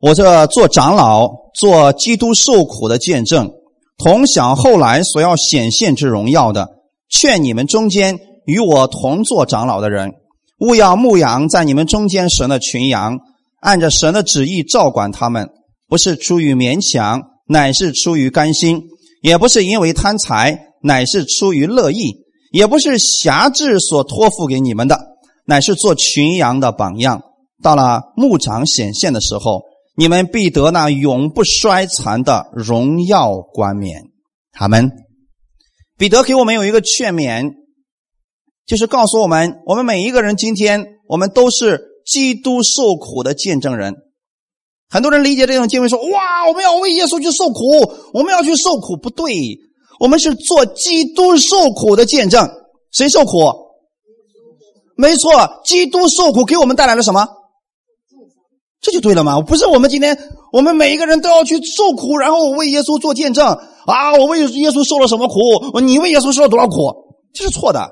[SPEAKER 1] 我这做长老、做基督受苦的见证，同享后来所要显现之荣耀的，劝你们中间与我同做长老的人，勿要牧养在你们中间神的群羊，按着神的旨意照管他们，不是出于勉强，乃是出于甘心，也不是因为贪财。乃是出于乐意，也不是辖制所托付给你们的，乃是做群羊的榜样。到了牧场显现的时候，你们必得那永不衰残的荣耀冠冕。他们彼得给我们有一个劝勉，就是告诉我们：我们每一个人今天，我们都是基督受苦的见证人。很多人理解这种经文说：“哇，我们要为耶稣去受苦，我们要去受苦。”不对。我们是做基督受苦的见证，谁受苦？没错，基督受苦给我们带来了什么？这就对了嘛！不是我们今天，我们每一个人都要去受苦，然后为耶稣做见证啊！我为耶稣受了什么苦？你为耶稣受了多少苦？这是错的。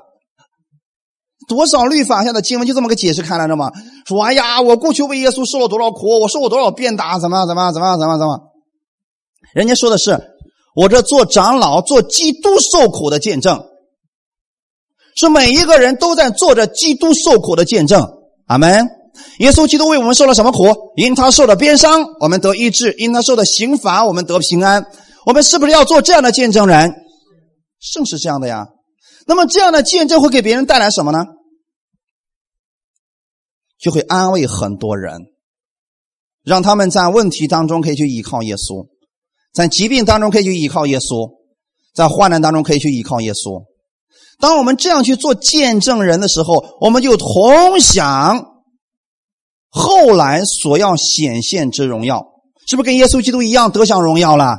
[SPEAKER 1] 多少律法下的经文就这么个解释开来着吗？说哎呀，我过去为耶稣受了多少苦？我受过多少鞭打？怎么样怎么样怎么样怎么怎么？人家说的是。我这做长老、做基督受苦的见证，是每一个人都在做着基督受苦的见证。阿门。耶稣基督为我们受了什么苦？因他受的鞭伤，我们得医治；因他受的刑罚，我们得平安。我们是不是要做这样的见证人？正是这样的呀。那么这样的见证会给别人带来什么呢？就会安慰很多人，让他们在问题当中可以去依靠耶稣。在疾病当中可以去依靠耶稣，在患难当中可以去依靠耶稣。当我们这样去做见证人的时候，我们就同享后来所要显现之荣耀，是不是跟耶稣基督一样得享荣耀了？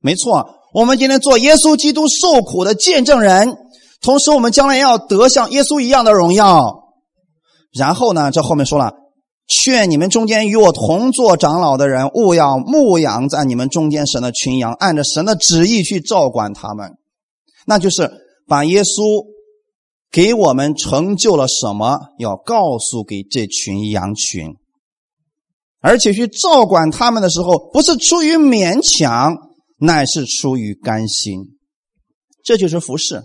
[SPEAKER 1] 没错，我们今天做耶稣基督受苦的见证人，同时我们将来要得像耶稣一样的荣耀。然后呢，这后面说了，劝你们中间与我同做长老的人，勿要牧养在你们中间神的群羊，按着神的旨意去照管他们。那就是把耶稣给我们成就了什么，要告诉给这群羊群，而且去照管他们的时候，不是出于勉强，乃是出于甘心。这就是服侍。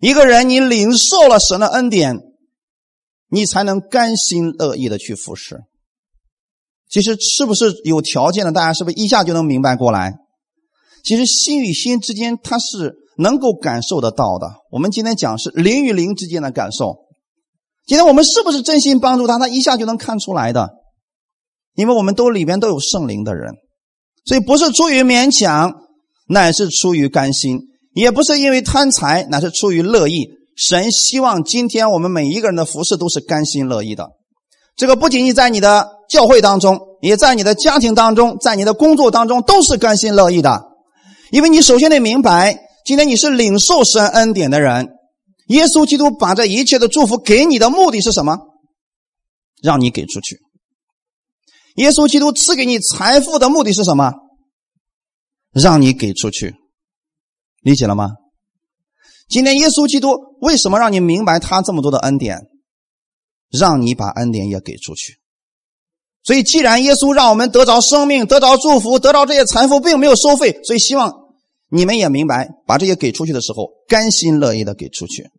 [SPEAKER 1] 一个人，你领受了神的恩典，你才能甘心乐意的去服侍。其实，是不是有条件的？大家是不是一下就能明白过来？其实，心与心之间，它是能够感受得到的。我们今天讲是灵与灵之间的感受。今天我们是不是真心帮助他？他一下就能看出来的，因为我们都里边都有圣灵的人，所以不是出于勉强，乃是出于甘心。也不是因为贪财，乃是出于乐意。神希望今天我们每一个人的服饰都是甘心乐意的。这个不仅仅在你的教会当中，也在你的家庭当中，在你的工作当中都是甘心乐意的。因为你首先得明白，今天你是领受神恩典的人。耶稣基督把这一切的祝福给你的目的是什么？让你给出去。耶稣基督赐给你财富的目的是什么？让你给出去。理解了吗？今天耶稣基督为什么让你明白他这么多的恩典，让你把恩典也给出去？所以，既然耶稣让我们得着生命、得着祝福、得着这些财富，并没有收费，所以希望你们也明白，把这些给出去的时候，甘心乐意的给出去。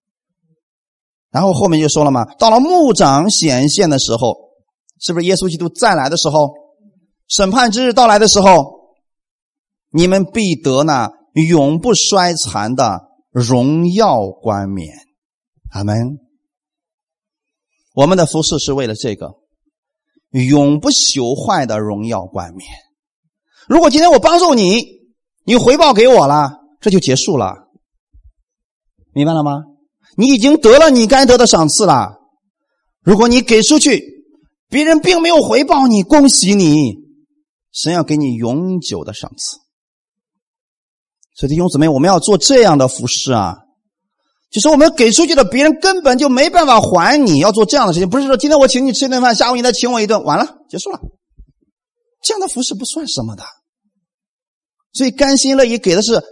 [SPEAKER 1] 然后后面就说了嘛，到了牧长显现的时候，是不是耶稣基督再来的时候，审判之日到来的时候，你们必得那。永不衰残的荣耀冠冕，阿门。我们的服饰是为了这个永不朽坏的荣耀冠冕。如果今天我帮助你，你回报给我了，这就结束了，明白了吗？你已经得了你该得的赏赐了。如果你给出去，别人并没有回报你，恭喜你，神要给你永久的赏赐。所以弟兄姊妹，我们要做这样的服饰啊，就是我们给出去的，别人根本就没办法还你。要做这样的事情，不是说今天我请你吃一顿饭，下午你再请我一顿，完了结束了。这样的服饰不算什么的。所以甘心乐意给的是，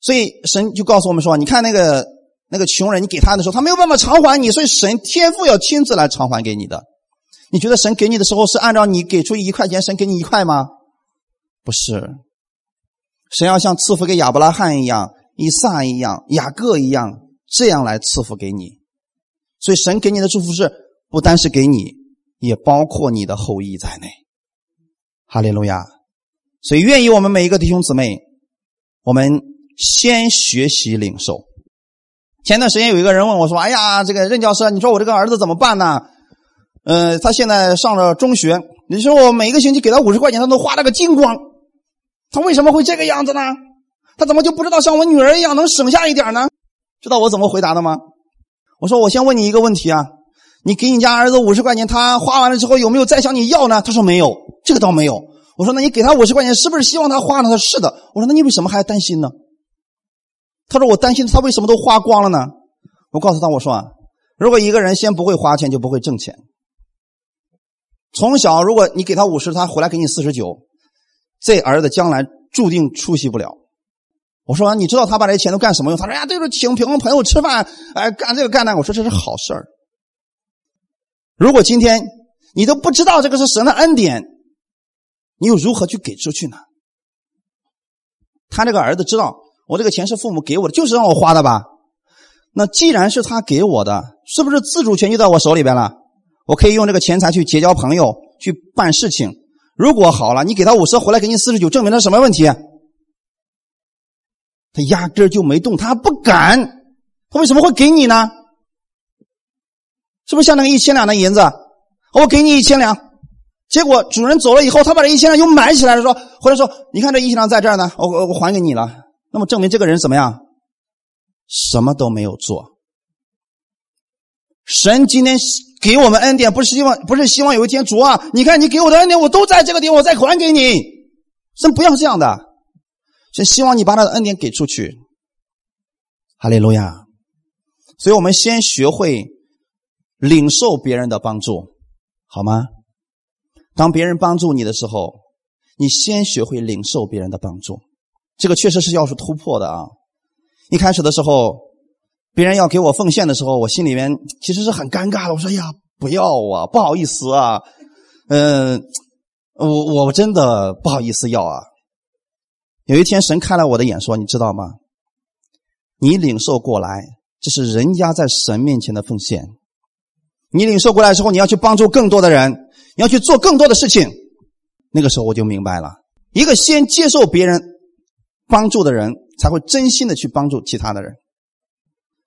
[SPEAKER 1] 所以神就告诉我们说：，你看那个那个穷人，你给他的时候，他没有办法偿还你，所以神天父要亲自来偿还给你的。你觉得神给你的时候是按照你给出一块钱，神给你一块吗？不是。神要像赐福给亚伯拉罕一样、以撒一样、雅各一样，这样来赐福给你。所以神给你的祝福是不单是给你，也包括你的后裔在内。哈利路亚！所以愿意我们每一个弟兄姊妹，我们先学习领受。前段时间有一个人问我说：“哎呀，这个任教师，你说我这个儿子怎么办呢？呃，他现在上了中学，你说我每一个星期给他五十块钱，他都花了个精光。”他为什么会这个样子呢？他怎么就不知道像我女儿一样能省下一点呢？知道我怎么回答的吗？我说我先问你一个问题啊，你给你家儿子五十块钱，他花完了之后有没有再向你要呢？他说没有，这个倒没有。我说那你给他五十块钱，是不是希望他花呢？他说是的。我说那你为什么还担心呢？他说我担心他为什么都花光了呢？我告诉他我说啊，如果一个人先不会花钱，就不会挣钱。从小如果你给他五十，他回来给你四十九。这儿子将来注定出息不了。我说，你知道他把这钱都干什么用？他说呀，就是请平朋友吃饭，哎，干这个干那。我说这是好事儿。如果今天你都不知道这个是神的恩典，你又如何去给出去呢？他这个儿子知道，我这个钱是父母给我的，就是让我花的吧？那既然是他给我的，是不是自主权就在我手里边了？我可以用这个钱财去结交朋友，去办事情。如果好了，你给他五十，回来给你四十九，证明他什么问题？他压根就没动，他不敢，他为什么会给你呢？是不是像那个一千两的银子？我给你一千两，结果主人走了以后，他把这一千两又买起来了，说回来说，你看这一千两在这儿呢，我我我还给你了。那么证明这个人怎么样？什么都没有做。神今天。给我们恩典，不是希望，不是希望有一天主啊，你看你给我的恩典，我都在这个地方，我再还给你。神不要这样的，神希望你把他的恩典给出去。哈利路亚。所以我们先学会领受别人的帮助，好吗？当别人帮助你的时候，你先学会领受别人的帮助，这个确实是要是突破的啊！一开始的时候，别人要给我奉献的时候，我心里面其实是很尴尬的。我说呀，不要啊，不好意思啊，嗯，我我真的不好意思要啊。有一天，神开了我的眼，说：“你知道吗？你领受过来，这是人家在神面前的奉献。你领受过来之后，你要去帮助更多的人，你要去做更多的事情。那个时候我就明白了，一个先接受别人帮助的人，才会真心的去帮助其他的人。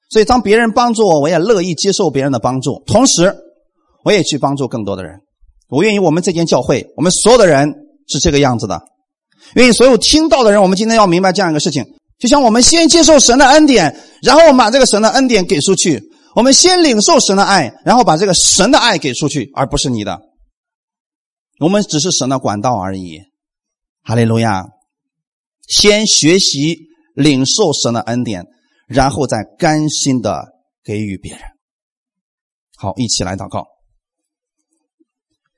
[SPEAKER 1] 所以，当别人帮助我，我也乐意接受别人的帮助，同时我也去帮助更多的人。我愿意我们这间教会，我们所有的人是这个样子的。”愿意所有听到的人，我们今天要明白这样一个事情：就像我们先接受神的恩典，然后我们把这个神的恩典给出去；我们先领受神的爱，然后把这个神的爱给出去，而不是你的。我们只是神的管道而已。哈利路亚！先学习领受神的恩典，然后再甘心的给予别人。好，一起来祷告。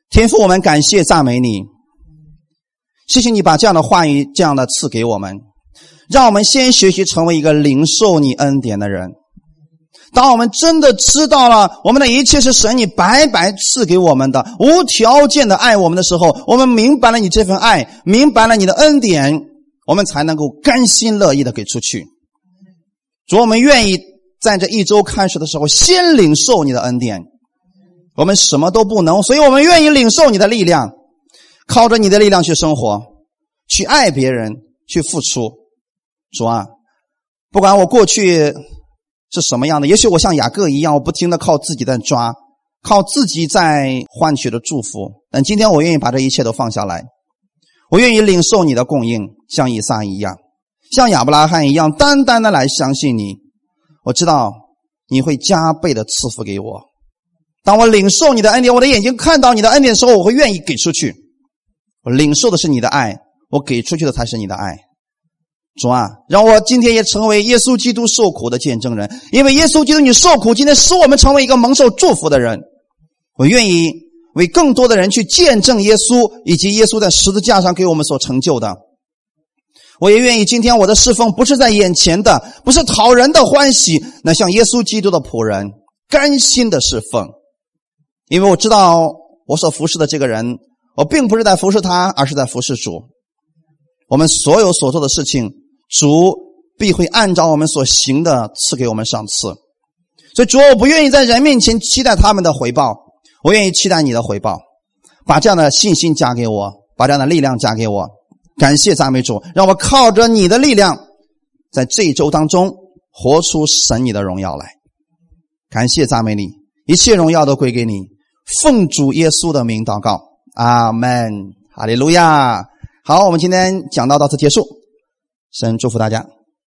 [SPEAKER 1] 天父，我们感谢赞美你。谢谢你把这样的话语这样的赐给我们，让我们先学习成为一个领受你恩典的人。当我们真的知道了我们的一切是神你白白赐给我们的，无条件的爱我们的时候，我们明白了你这份爱，明白了你的恩典，我们才能够甘心乐意的给出去。主，我们愿意在这一周开始的时候先领受你的恩典。我们什么都不能，所以我们愿意领受你的力量。靠着你的力量去生活，去爱别人，去付出。主啊，不管我过去是什么样的，也许我像雅各一样，我不停的靠自己在抓，靠自己在换取的祝福。但今天我愿意把这一切都放下来，我愿意领受你的供应，像以撒一样，像亚伯拉罕一样，单单的来相信你。我知道你会加倍的赐福给我。当我领受你的恩典，我的眼睛看到你的恩典的时候，我会愿意给出去。我领受的是你的爱，我给出去的才是你的爱。主啊，让我今天也成为耶稣基督受苦的见证人，因为耶稣基督你受苦，今天使我们成为一个蒙受祝福的人。我愿意为更多的人去见证耶稣，以及耶稣在十字架上给我们所成就的。我也愿意今天我的侍奉不是在眼前的，不是讨人的欢喜，那像耶稣基督的仆人，甘心的侍奉，因为我知道我所服侍的这个人。我并不是在服侍他，而是在服侍主。我们所有所做的事情，主必会按照我们所行的赐给我们赏赐。所以主，我不愿意在人面前期待他们的回报，我愿意期待你的回报。把这样的信心加给我，把这样的力量加给我。感谢赞美主，让我靠着你的力量，在这一周当中活出神你的荣耀来。感谢赞美你，一切荣耀都归给你。奉主耶稣的名祷告。阿门，哈利路亚。好，我们今天讲到到此结束，神祝福大家。